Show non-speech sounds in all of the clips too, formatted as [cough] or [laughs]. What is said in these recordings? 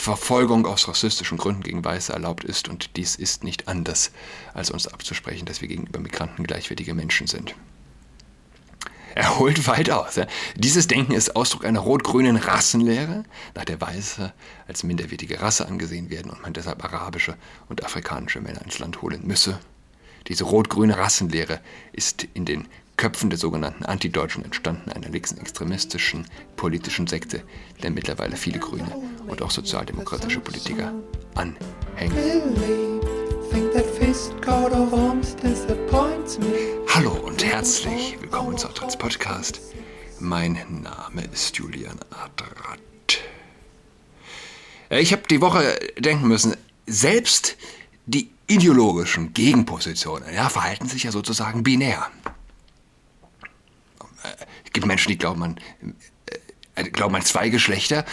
Verfolgung aus rassistischen Gründen gegen Weiße erlaubt ist und dies ist nicht anders, als uns abzusprechen, dass wir gegenüber Migranten gleichwertige Menschen sind. Er holt weit aus. Ja. Dieses Denken ist Ausdruck einer rot-grünen Rassenlehre, nach der Weiße als minderwertige Rasse angesehen werden und man deshalb arabische und afrikanische Männer ins Land holen müsse. Diese rot-grüne Rassenlehre ist in den Köpfen der sogenannten Antideutschen entstanden, einer linksextremistischen politischen Sekte, der mittlerweile viele grüne und auch sozialdemokratische Politiker anhängen. Hallo und herzlich willkommen zu Adrats Podcast. Mein Name ist Julian Adrat. Ich habe die Woche denken müssen, selbst die ideologischen Gegenpositionen ja, verhalten sich ja sozusagen binär. Gibt Menschen, die glauben an, äh, glauben an zwei Geschlechter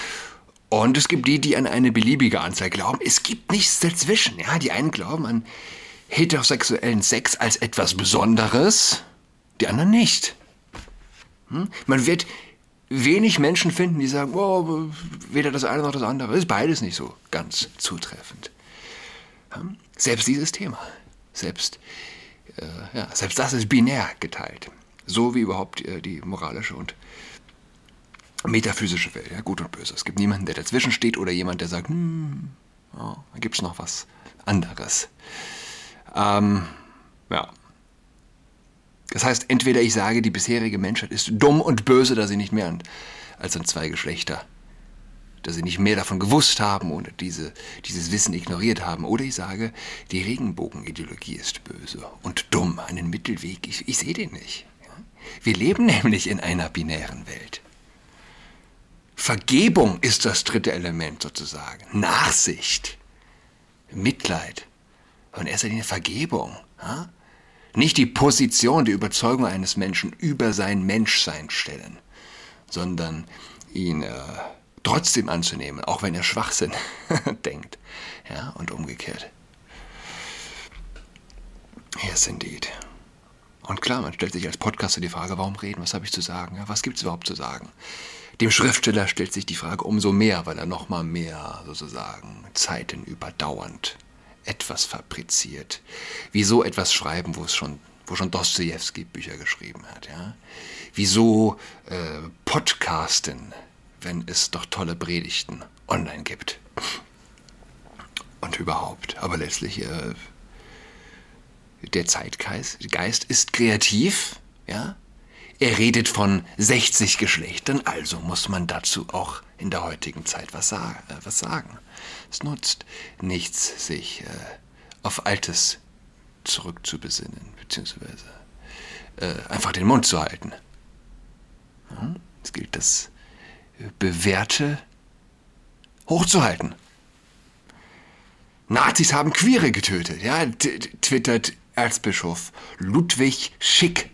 und es gibt die, die an eine beliebige Anzahl glauben. Es gibt nichts dazwischen. Ja? Die einen glauben an heterosexuellen Sex als etwas Besonderes, die anderen nicht. Hm? Man wird wenig Menschen finden, die sagen, oh, weder das eine noch das andere. Ist beides nicht so ganz zutreffend. Hm? Selbst dieses Thema, selbst, äh, ja, selbst das ist binär geteilt. So wie überhaupt äh, die moralische und metaphysische Welt, ja, gut und böse. Es gibt niemanden, der dazwischen steht oder jemand, der sagt, hm, oh, da gibt es noch was anderes. Ähm, ja. Das heißt, entweder ich sage, die bisherige Menschheit ist dumm und böse, da sie nicht mehr als an zwei Geschlechter, dass sie nicht mehr davon gewusst haben oder diese, dieses Wissen ignoriert haben. Oder ich sage, die Regenbogenideologie ist böse und dumm, einen Mittelweg, ich, ich sehe den nicht. Wir leben [laughs] nämlich in einer binären Welt. Vergebung ist das dritte Element sozusagen. Nachsicht, Mitleid und erster Linie Vergebung. Ja? Nicht die Position, die Überzeugung eines Menschen über sein Menschsein stellen, sondern ihn äh, trotzdem anzunehmen, auch wenn er Schwachsinn [laughs] denkt. Ja, und umgekehrt. Yes, indeed. Und klar, man stellt sich als Podcaster die Frage, warum reden, was habe ich zu sagen, was gibt es überhaupt zu sagen? Dem Schriftsteller stellt sich die Frage umso mehr, weil er nochmal mehr sozusagen Zeiten überdauernd etwas fabriziert. Wieso etwas schreiben, wo es schon, wo schon Dostoevsky Bücher geschrieben hat, ja? Wieso äh, podcasten, wenn es doch tolle Predigten online gibt? Und überhaupt. Aber letztlich äh, der Zeitgeist Geist ist kreativ, ja. Er redet von 60 Geschlechtern, also muss man dazu auch in der heutigen Zeit was, sagen. Äh, was sagen. Es nutzt nichts, sich äh, auf Altes zurückzubesinnen, beziehungsweise äh, einfach den Mund zu halten. Ja? Es gilt, das Bewährte hochzuhalten. Nazis haben Queere getötet, ja, twittert Erzbischof Ludwig Schick.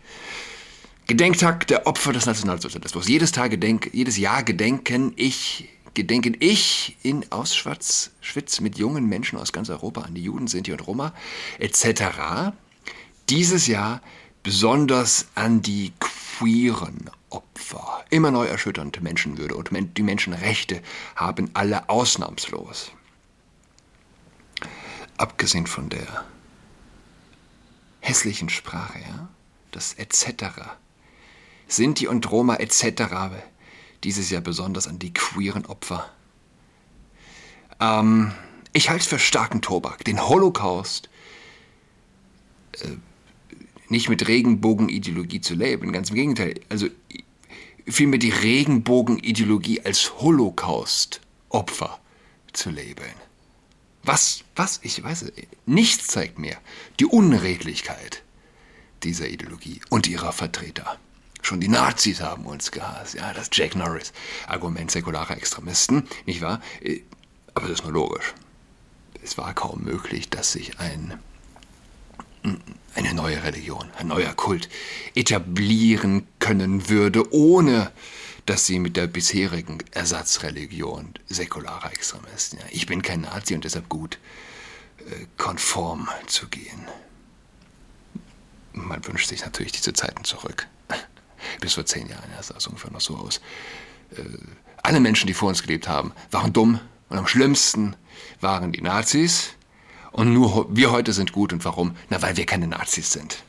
Gedenktag der Opfer des Nationalsozialismus. Jedes, Tag gedenk, jedes Jahr gedenken ich, gedenken ich in Auschwitz Schwitz mit jungen Menschen aus ganz Europa an die Juden, Sinti und Roma etc. Dieses Jahr besonders an die queeren Opfer. Immer neu erschütternd Menschenwürde und die Menschenrechte haben alle ausnahmslos. Abgesehen von der hässlichen Sprache, ja? Das etc. Sinti und Roma etc. Dieses Jahr besonders an die queeren Opfer. Ähm, ich halte es für starken Tobak, den Holocaust äh, nicht mit Regenbogenideologie zu labeln. Ganz im Gegenteil. Also vielmehr die Regenbogenideologie als Holocaust-Opfer zu labeln. Was, was, ich weiß es, nichts zeigt mir die Unredlichkeit dieser Ideologie und ihrer Vertreter. Schon die Nazis haben uns gehasst, ja, das Jack Norris-Argument säkularer Extremisten, nicht wahr? Äh, aber das ist nur logisch. Es war kaum möglich, dass sich ein, eine neue Religion, ein neuer Kult etablieren können würde, ohne dass sie mit der bisherigen Ersatzreligion säkularer Extremisten, ja, ich bin kein Nazi und deshalb gut, äh, konform zu gehen. Man wünscht sich natürlich diese Zeiten zurück. [laughs] Bis vor zehn Jahren, ja, sah es ungefähr noch so aus. Äh, alle Menschen, die vor uns gelebt haben, waren dumm Und am schlimmsten waren die Nazis. Und nur wir heute sind gut. Und warum? Na, weil wir keine Nazis sind.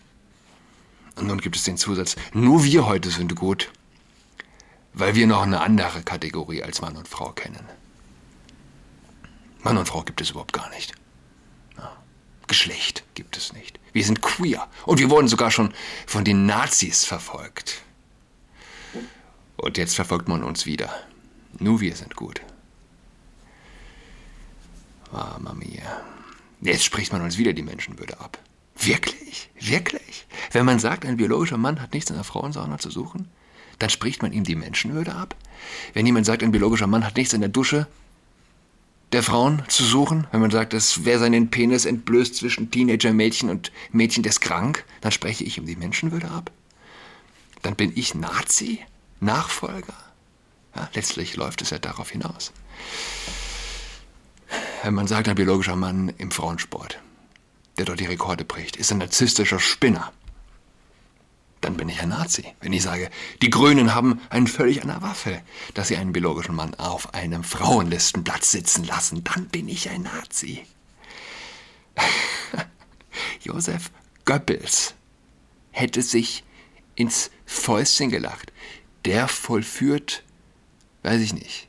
Und nun gibt es den Zusatz, nur wir heute sind gut, weil wir noch eine andere Kategorie als Mann und Frau kennen. Mann und Frau gibt es überhaupt gar nicht. Ja. Geschlecht gibt es nicht. Wir sind queer. Und wir wurden sogar schon von den Nazis verfolgt. Und jetzt verfolgt man uns wieder. Nur wir sind gut. Mama mia. Jetzt spricht man uns wieder die Menschenwürde ab. Wirklich? Wirklich? Wenn man sagt, ein biologischer Mann hat nichts in der Frauensauna zu suchen, dann spricht man ihm die Menschenwürde ab? Wenn jemand sagt, ein biologischer Mann hat nichts in der Dusche der Frauen zu suchen, wenn man sagt, dass wer seinen Penis entblößt zwischen Teenager-Mädchen und Mädchen, der ist krank, dann spreche ich ihm die Menschenwürde ab? Dann bin ich Nazi? Nachfolger? Ja, letztlich läuft es ja darauf hinaus. Wenn man sagt, ein biologischer Mann im Frauensport, der dort die Rekorde bricht, ist ein narzisstischer Spinner. Dann bin ich ein Nazi. Wenn ich sage, die Grünen haben einen völlig an der Waffe, dass sie einen biologischen Mann auf einem Frauenlistenplatz sitzen lassen, dann bin ich ein Nazi. [laughs] Josef Goebbels hätte sich ins Fäustchen gelacht. Der vollführt, weiß ich nicht,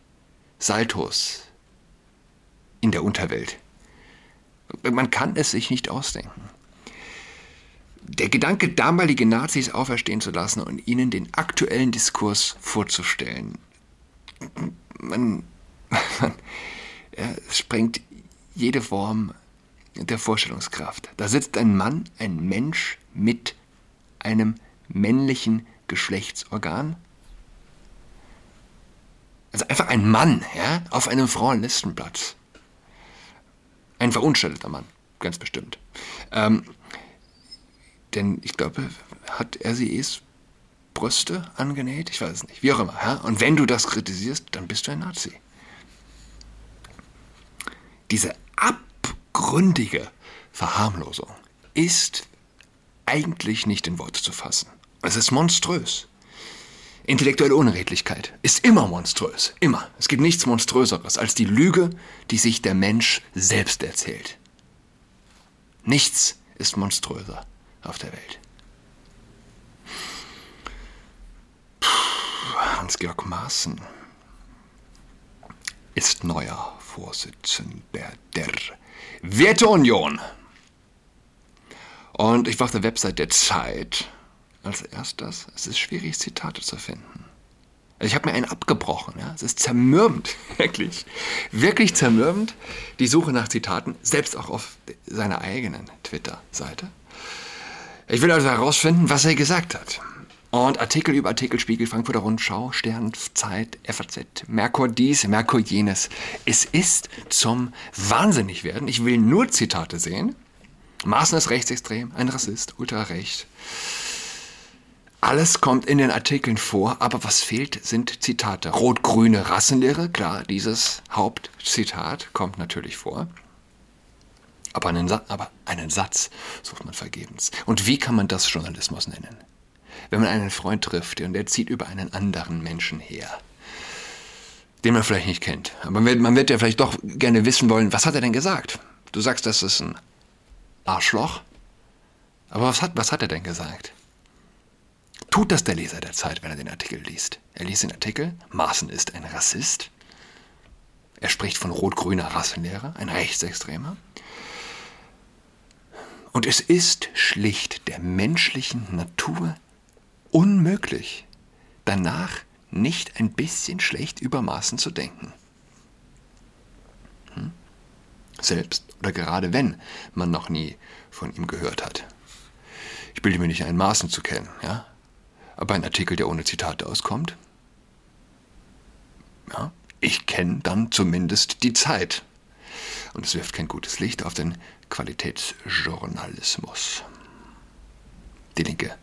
Saltos in der Unterwelt. Man kann es sich nicht ausdenken. Der Gedanke, damalige Nazis auferstehen zu lassen und ihnen den aktuellen Diskurs vorzustellen, man, man ja, sprengt jede Form der Vorstellungskraft. Da sitzt ein Mann, ein Mensch mit einem männlichen Geschlechtsorgan. Also einfach ein Mann ja, auf einem Frauenlistenplatz. Ein verunstellter Mann, ganz bestimmt. Ähm, denn ich glaube, hat RCEs Brüste angenäht? Ich weiß es nicht. Wie auch immer. Ja? Und wenn du das kritisierst, dann bist du ein Nazi. Diese abgründige Verharmlosung ist eigentlich nicht in Worte zu fassen. Es ist monströs. Intellektuelle Unredlichkeit ist immer monströs. Immer. Es gibt nichts Monströseres als die Lüge, die sich der Mensch selbst erzählt. Nichts ist monströser auf der Welt. Hans-Georg Maaßen ist neuer Vorsitzender der Werteunion. Und ich war auf der Website der Zeit als erstes. Es ist schwierig, Zitate zu finden. Also ich habe mir einen abgebrochen. Ja? Es ist zermürbend, [laughs] wirklich. Wirklich zermürbend, die Suche nach Zitaten, selbst auch auf seiner eigenen Twitter-Seite. Ich will also herausfinden, was er gesagt hat. Und Artikel über Artikel, Spiegel, Frankfurter Rundschau, Stern, Zeit, FAZ, Merkur dies, Merkur jenes. Es ist zum Wahnsinnigwerden. Ich will nur Zitate sehen. Maaßen ist rechtsextrem, ein Rassist, ultrarecht. Alles kommt in den Artikeln vor, aber was fehlt, sind Zitate. Rot-grüne Rassenlehre, klar, dieses Hauptzitat kommt natürlich vor. Aber einen, aber einen Satz sucht man vergebens. Und wie kann man das Journalismus nennen? Wenn man einen Freund trifft und der zieht über einen anderen Menschen her, den man vielleicht nicht kennt. Aber man wird, ja vielleicht doch gerne wissen wollen, was hat er denn gesagt? Du sagst, das ist ein Arschloch. Aber was hat, was hat er denn gesagt? Tut das der Leser der Zeit, wenn er den Artikel liest? Er liest den Artikel, Maaßen ist ein Rassist. Er spricht von rot-grüner Rassenlehre, ein Rechtsextremer. Und es ist schlicht der menschlichen Natur unmöglich, danach nicht ein bisschen schlecht über Maaßen zu denken. Hm? Selbst oder gerade wenn man noch nie von ihm gehört hat. Ich bilde mir nicht ein, Maaßen zu kennen, ja? Aber ein Artikel, der ohne Zitate auskommt? Ja, ich kenne dann zumindest die Zeit. Und es wirft kein gutes Licht auf den Qualitätsjournalismus. Die Linke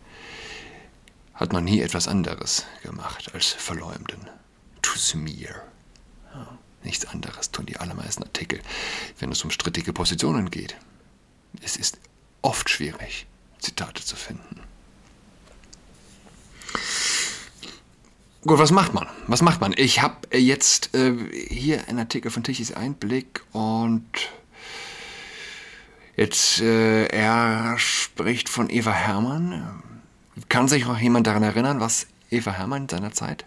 hat noch nie etwas anderes gemacht als verleumden. To smear. Nichts anderes tun die allermeisten Artikel, wenn es um strittige Positionen geht. Es ist oft schwierig, Zitate zu finden. Gut, was macht man? Was macht man? Ich habe jetzt äh, hier einen Artikel von Tichys Einblick und jetzt äh, er spricht von Eva Hermann. Kann sich noch jemand daran erinnern, was Eva Hermann seinerzeit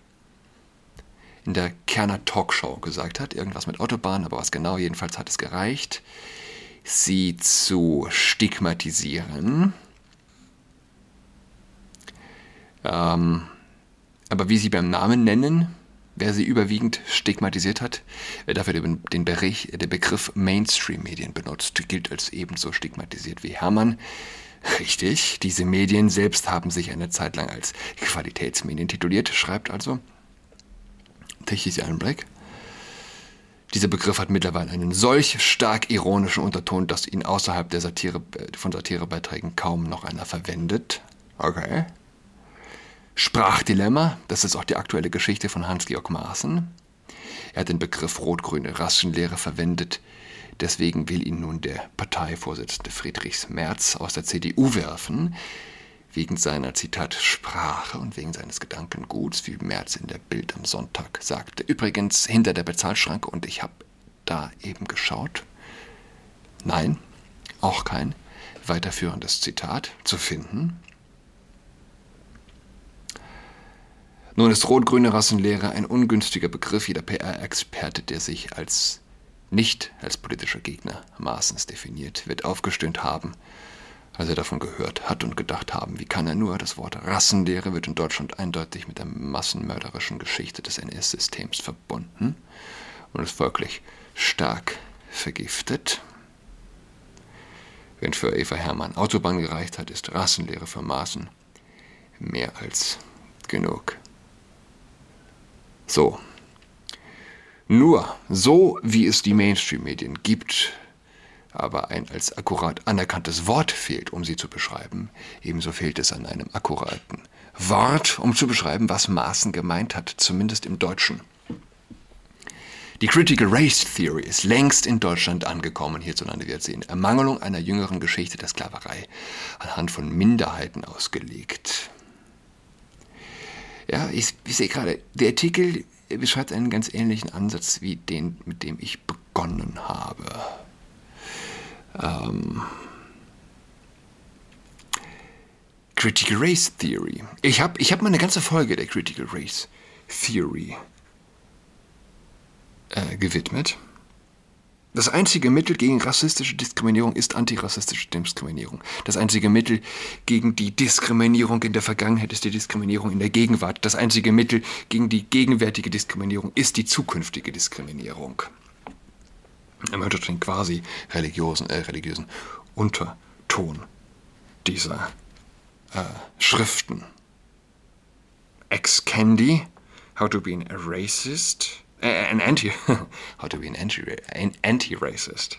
in der Kerner Talkshow gesagt hat? Irgendwas mit Autobahn, aber was genau? Jedenfalls hat es gereicht, sie zu stigmatisieren. Ähm, aber wie sie beim Namen nennen, wer sie überwiegend stigmatisiert hat, wer dafür den, Bericht, den Begriff Mainstream-Medien benutzt, gilt als ebenso stigmatisiert wie Hermann. Richtig, diese Medien selbst haben sich eine Zeit lang als Qualitätsmedien tituliert, schreibt also Techis Einblick. Dieser Begriff hat mittlerweile einen solch stark ironischen Unterton, dass ihn außerhalb der Satire, von Satirebeiträgen kaum noch einer verwendet. Okay. Sprachdilemma, das ist auch die aktuelle Geschichte von Hans-Georg Maaßen. Er hat den Begriff rot-grüne Rassenlehre verwendet. Deswegen will ihn nun der Parteivorsitzende Friedrichs Merz aus der CDU werfen, wegen seiner Zitat Sprache und wegen seines Gedankenguts, wie Merz in der Bild am Sonntag sagte. Übrigens hinter der Bezahlschranke und ich habe da eben geschaut. Nein, auch kein weiterführendes Zitat zu finden. Nun ist rot-grüne Rassenlehre ein ungünstiger Begriff. Jeder PR-Experte, der sich als nicht als politischer Gegner Maaßens definiert, wird aufgestöhnt haben, als er davon gehört hat und gedacht haben, wie kann er nur, das Wort Rassenlehre wird in Deutschland eindeutig mit der massenmörderischen Geschichte des NS-Systems verbunden und ist folglich stark vergiftet. Wenn für Eva Hermann Autobahn gereicht hat, ist Rassenlehre für Maaßen mehr als genug. So. Nur so, wie es die Mainstream-Medien gibt, aber ein als akkurat anerkanntes Wort fehlt, um sie zu beschreiben, ebenso fehlt es an einem akkuraten Wort, um zu beschreiben, was Maaßen gemeint hat, zumindest im Deutschen. Die Critical Race Theory ist längst in Deutschland angekommen, hierzulande wird sie in Ermangelung einer jüngeren Geschichte der Sklaverei anhand von Minderheiten ausgelegt. Ja, ich, ich sehe gerade, der Artikel beschreibt einen ganz ähnlichen Ansatz wie den, mit dem ich begonnen habe. Ähm, Critical Race Theory. Ich habe ich hab mal eine ganze Folge der Critical Race Theory äh, gewidmet. Das einzige Mittel gegen rassistische Diskriminierung ist antirassistische Diskriminierung. Das einzige Mittel gegen die Diskriminierung in der Vergangenheit ist die Diskriminierung in der Gegenwart. Das einzige Mittel gegen die gegenwärtige Diskriminierung ist die zukünftige Diskriminierung. Im hört den quasi religiösen, äh, religiösen Unterton dieser äh, Schriften. Ex-Candy, How to be a Racist, an Anti, [laughs] How to be an Anti-Racist.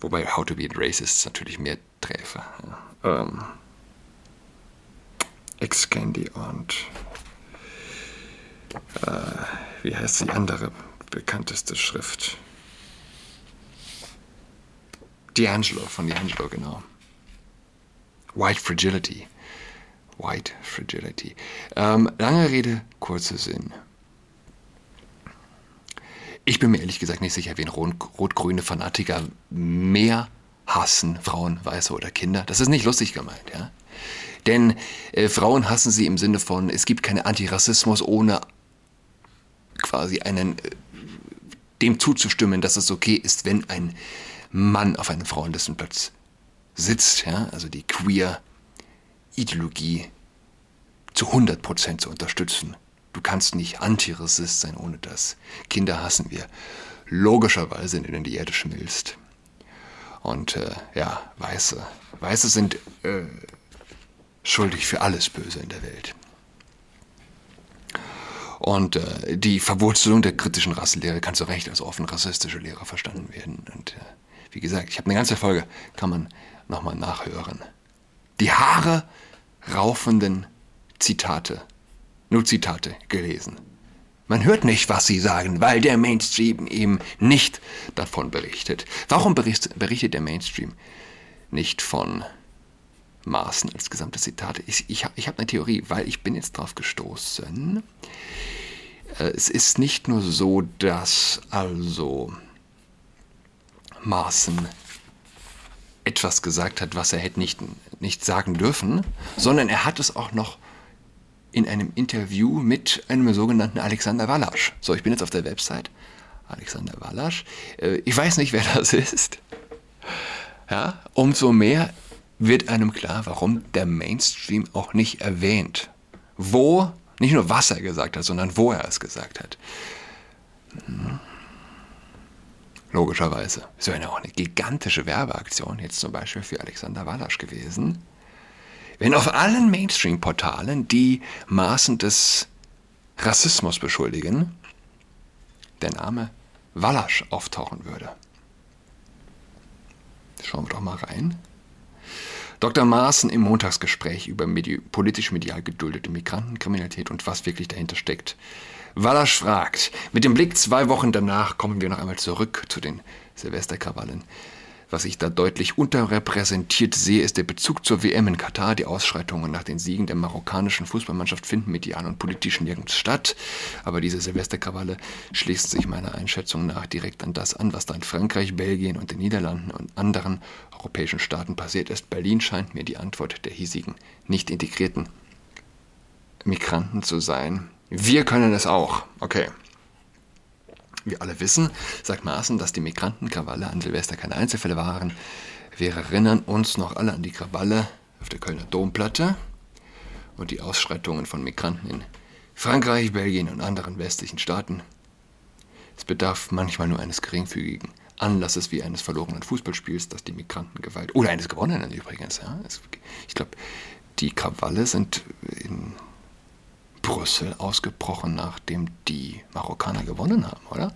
Wobei How to be a Racist natürlich mehr träfe. Ja. Ähm, Ex-Candy und äh, wie heißt die andere bekannteste Schrift? D'Angelo, von D'Angelo, genau. White Fragility. White Fragility. Ähm, lange Rede, kurzer Sinn. Ich bin mir ehrlich gesagt nicht sicher, wen rot-grüne Fanatiker mehr hassen, Frauen, Weiße oder Kinder. Das ist nicht lustig gemeint, ja. Denn äh, Frauen hassen sie im Sinne von, es gibt keinen Antirassismus ohne quasi einen, äh, dem zuzustimmen, dass es okay ist, wenn ein Mann auf einem Frauenlistenplatz sitzt. Ja? Also die Queer-Ideologie zu 100% zu unterstützen. Du kannst nicht Antirassist sein ohne das. Kinder hassen wir. Logischerweise, in denen die Erde schmilzt. Und äh, ja, Weiße. Weiße sind äh, schuldig für alles Böse in der Welt. Und äh, die Verwurzelung der kritischen Rassenlehre kann zu Recht als offen rassistische Lehre verstanden werden. Und äh, wie gesagt, ich habe eine ganze Folge, kann man nochmal nachhören. Die Haare raufenden Zitate nur Zitate gelesen. Man hört nicht, was sie sagen, weil der Mainstream eben nicht davon berichtet. Warum berichtet der Mainstream nicht von Maaßen als gesamte Zitate. Ich, ich, ich habe eine Theorie, weil ich bin jetzt drauf gestoßen. Äh, es ist nicht nur so, dass also Maaßen etwas gesagt hat, was er hätte nicht, nicht sagen dürfen, sondern er hat es auch noch in einem Interview mit einem sogenannten Alexander Wallasch. So, ich bin jetzt auf der Website. Alexander Wallasch. Äh, ich weiß nicht, wer das ist. Ja, umso mehr wird einem klar, warum der Mainstream auch nicht erwähnt. Wo, nicht nur was er gesagt hat, sondern wo er es gesagt hat. Hm. Logischerweise. Es wäre ja auch eine gigantische Werbeaktion, jetzt zum Beispiel für Alexander Wallasch gewesen, wenn auf allen Mainstream-Portalen, die Maßen des Rassismus beschuldigen, der Name Wallasch auftauchen würde. Schauen wir doch mal rein. Dr. Maaßen im Montagsgespräch über medi politisch-medial geduldete Migrantenkriminalität und was wirklich dahinter steckt. Wallasch fragt, mit dem Blick zwei Wochen danach kommen wir noch einmal zurück zu den Silvesterkrawallen. Was ich da deutlich unterrepräsentiert sehe, ist der Bezug zur WM in Katar. Die Ausschreitungen nach den Siegen der marokkanischen Fußballmannschaft finden medial und politisch nirgends statt. Aber diese Silvesterkrawalle schließt sich meiner Einschätzung nach direkt an das an, was da in Frankreich, Belgien und den Niederlanden und anderen europäischen Staaten passiert ist. Berlin scheint mir die Antwort der hiesigen, nicht integrierten Migranten zu sein. Wir können es auch. Okay. Wir alle wissen, sagt Maaßen, dass die Migrantenkrawalle an Silvester keine Einzelfälle waren. Wir erinnern uns noch alle an die Krawalle auf der Kölner Domplatte und die Ausschreitungen von Migranten in Frankreich, Belgien und anderen westlichen Staaten. Es bedarf manchmal nur eines geringfügigen Anlasses wie eines verlorenen Fußballspiels, das die Migrantengewalt, oder eines gewonnenen übrigens, ja. Ich glaube, die Krawalle sind in Brüssel ausgebrochen, nachdem die Marokkaner gewonnen haben, oder?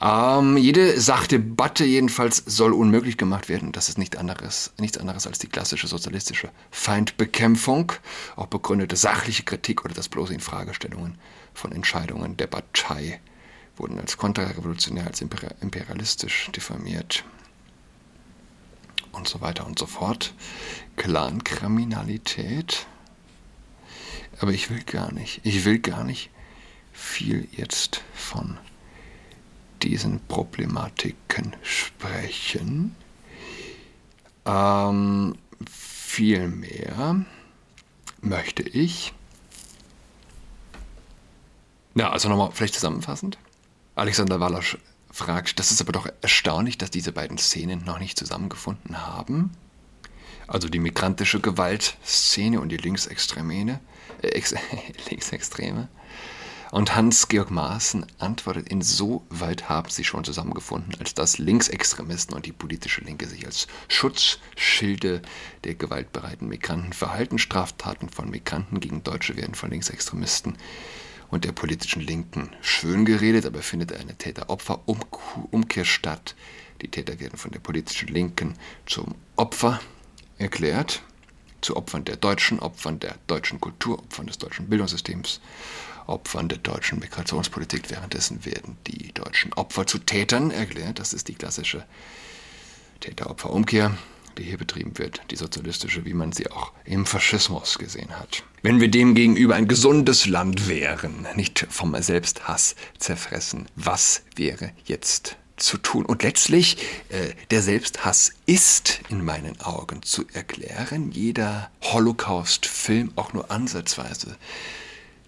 Ähm, jede Sachdebatte jedenfalls soll unmöglich gemacht werden. Das ist nicht anderes, nichts anderes als die klassische sozialistische Feindbekämpfung, auch begründete sachliche Kritik oder das bloße Infragestellungen von Entscheidungen der Partei wurden als kontrarevolutionär, als imperialistisch diffamiert und so weiter und so fort. Clankriminalität aber ich will gar nicht, ich will gar nicht viel jetzt von diesen Problematiken sprechen. Ähm, vielmehr möchte ich, ja, also nochmal vielleicht zusammenfassend. Alexander Wallasch fragt, das ist aber doch erstaunlich, dass diese beiden Szenen noch nicht zusammengefunden haben. Also die migrantische Gewaltszene und die Linksextreme. Äh, [laughs] Linksextreme. Und Hans-Georg Maaßen antwortet, insoweit haben sie schon zusammengefunden, als dass Linksextremisten und die politische Linke sich als Schutzschilde der gewaltbereiten Migranten verhalten. Straftaten von Migranten gegen Deutsche werden von Linksextremisten und der politischen Linken schön geredet, aber findet eine Täter-Opfer-Umkehr statt. Die Täter werden von der politischen Linken zum Opfer erklärt zu Opfern der Deutschen, Opfern der deutschen Kultur, Opfern des deutschen Bildungssystems, Opfern der deutschen Migrationspolitik. Währenddessen werden die deutschen Opfer zu Tätern erklärt. Das ist die klassische Täter-Opfer-Umkehr, die hier betrieben wird, die sozialistische, wie man sie auch im Faschismus gesehen hat. Wenn wir demgegenüber ein gesundes Land wären, nicht vom Selbsthass zerfressen, was wäre jetzt zu tun. Und letztlich, äh, der Selbsthass ist in meinen Augen zu erklären. Jeder Holocaust-Film, auch nur ansatzweise,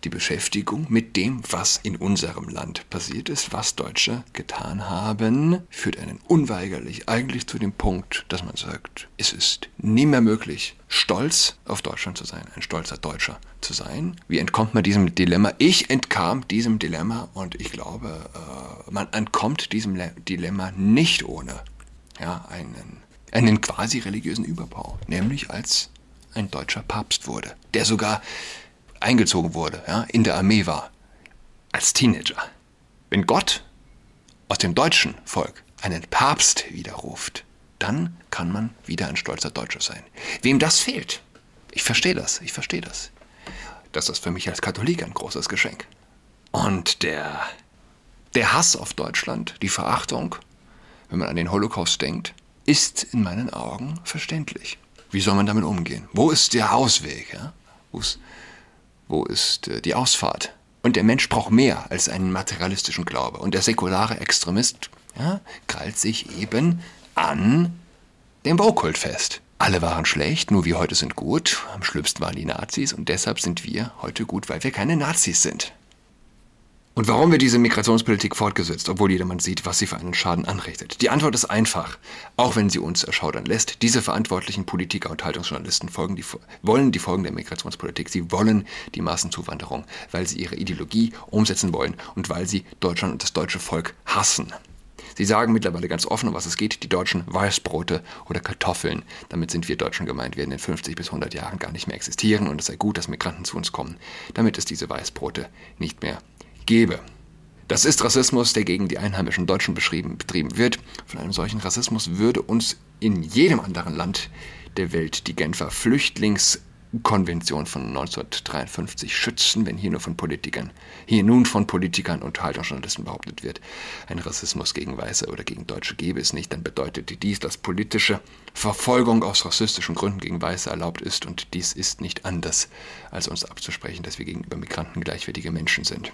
die Beschäftigung mit dem, was in unserem Land passiert ist, was Deutsche getan haben, führt einen unweigerlich eigentlich zu dem Punkt, dass man sagt, es ist nie mehr möglich, stolz auf Deutschland zu sein, ein stolzer Deutscher zu sein. Wie entkommt man diesem Dilemma? Ich entkam diesem Dilemma und ich glaube, äh, man entkommt diesem Dilemma nicht ohne ja, einen, einen quasi religiösen Überbau, nämlich als ein deutscher Papst wurde, der sogar eingezogen wurde, ja, in der Armee war, als Teenager. Wenn Gott aus dem deutschen Volk einen Papst widerruft, dann kann man wieder ein stolzer Deutscher sein. Wem das fehlt, ich verstehe das, ich verstehe das. Das ist für mich als Katholik ein großes Geschenk. Und der, der Hass auf Deutschland, die Verachtung, wenn man an den Holocaust denkt, ist in meinen Augen verständlich. Wie soll man damit umgehen? Wo ist der Ausweg? Ja? Wo ist, wo ist äh, die Ausfahrt? Und der Mensch braucht mehr als einen materialistischen Glaube. Und der säkulare Extremist ja, krallt sich eben an dem Baukult fest. Alle waren schlecht, nur wir heute sind gut. Am schlimmsten waren die Nazis und deshalb sind wir heute gut, weil wir keine Nazis sind. Und warum wird diese Migrationspolitik fortgesetzt, obwohl jedermann sieht, was sie für einen Schaden anrichtet? Die Antwort ist einfach, auch wenn sie uns erschaudern lässt. Diese verantwortlichen Politiker und Haltungsjournalisten die, wollen die Folgen der Migrationspolitik. Sie wollen die Massenzuwanderung, weil sie ihre Ideologie umsetzen wollen und weil sie Deutschland und das deutsche Volk hassen. Sie sagen mittlerweile ganz offen, um was es geht, die Deutschen Weißbrote oder Kartoffeln. Damit sind wir Deutschen gemeint, werden in 50 bis 100 Jahren gar nicht mehr existieren und es sei gut, dass Migranten zu uns kommen, damit es diese Weißbrote nicht mehr gebe. Das ist Rassismus, der gegen die einheimischen Deutschen betrieben wird. Von einem solchen Rassismus würde uns in jedem anderen Land der Welt die Genfer Flüchtlingskonvention von 1953 schützen, wenn hier nur von Politikern, hier nun von Politikern und Haltungsjournalisten behauptet wird, ein Rassismus gegen Weiße oder gegen Deutsche gäbe es nicht, dann bedeutet dies, dass politische Verfolgung aus rassistischen Gründen gegen Weiße erlaubt ist und dies ist nicht anders, als uns abzusprechen, dass wir gegenüber Migranten gleichwertige Menschen sind.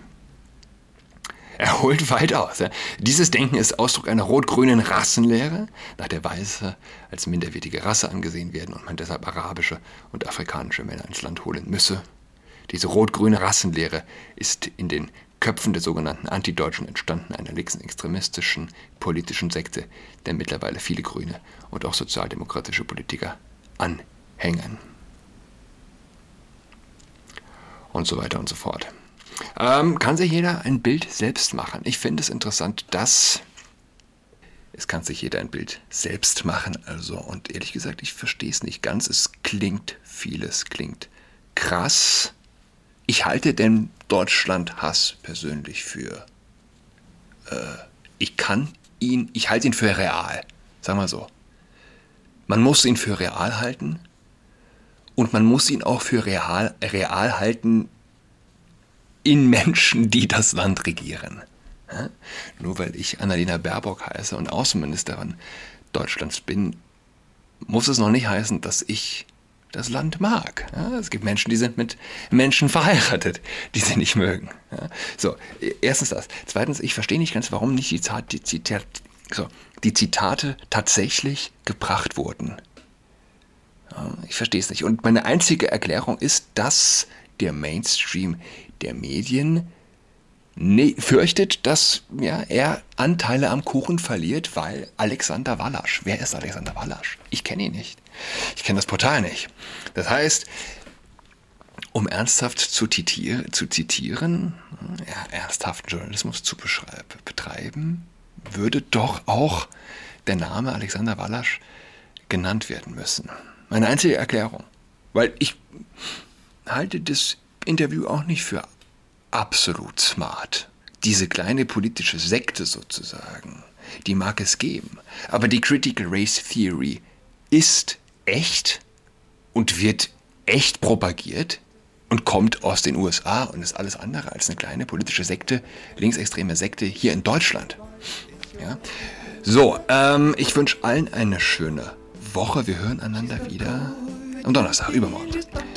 Er holt weit aus. Dieses Denken ist Ausdruck einer rot-grünen Rassenlehre, nach der Weiße als minderwertige Rasse angesehen werden und man deshalb arabische und afrikanische Männer ins Land holen müsse. Diese rot-grüne Rassenlehre ist in den Köpfen der sogenannten Antideutschen entstanden, einer linksextremistischen politischen Sekte, der mittlerweile viele grüne und auch sozialdemokratische Politiker anhängen. Und so weiter und so fort. Ähm, kann sich jeder ein Bild selbst machen. Ich finde es interessant, dass es kann sich jeder ein Bild selbst machen. Also, und ehrlich gesagt, ich verstehe es nicht ganz. Es klingt vieles, klingt krass. Ich halte den Deutschland-Hass persönlich für. Äh, ich kann ihn, ich halte ihn für real. Sagen wir so. Man muss ihn für real halten. Und man muss ihn auch für real, real halten in Menschen, die das Land regieren. Ja? Nur weil ich Annalena Baerbock heiße und Außenministerin Deutschlands bin, muss es noch nicht heißen, dass ich das Land mag. Ja? es gibt Menschen, die sind mit Menschen verheiratet, die sie nicht mögen. Ja? So, erstens das. Zweitens, ich verstehe nicht ganz, warum nicht die, Zat die, Zitat so, die Zitate tatsächlich gebracht wurden. Ich verstehe es nicht. Und meine einzige Erklärung ist, dass der Mainstream der Medien ne fürchtet, dass ja, er Anteile am Kuchen verliert, weil Alexander Wallasch. Wer ist Alexander Wallasch? Ich kenne ihn nicht. Ich kenne das Portal nicht. Das heißt, um ernsthaft zu, zitier zu zitieren, ja, ernsthaften Journalismus zu betreiben, würde doch auch der Name Alexander Wallasch genannt werden müssen. Meine einzige Erklärung. Weil ich halte das Interview auch nicht für absolut smart. Diese kleine politische Sekte sozusagen, die mag es geben. Aber die Critical Race Theory ist echt und wird echt propagiert und kommt aus den USA und ist alles andere als eine kleine politische Sekte, linksextreme Sekte hier in Deutschland. Ja? So, ähm, ich wünsche allen eine schöne Woche. Wir hören einander wieder am Donnerstag, übermorgen.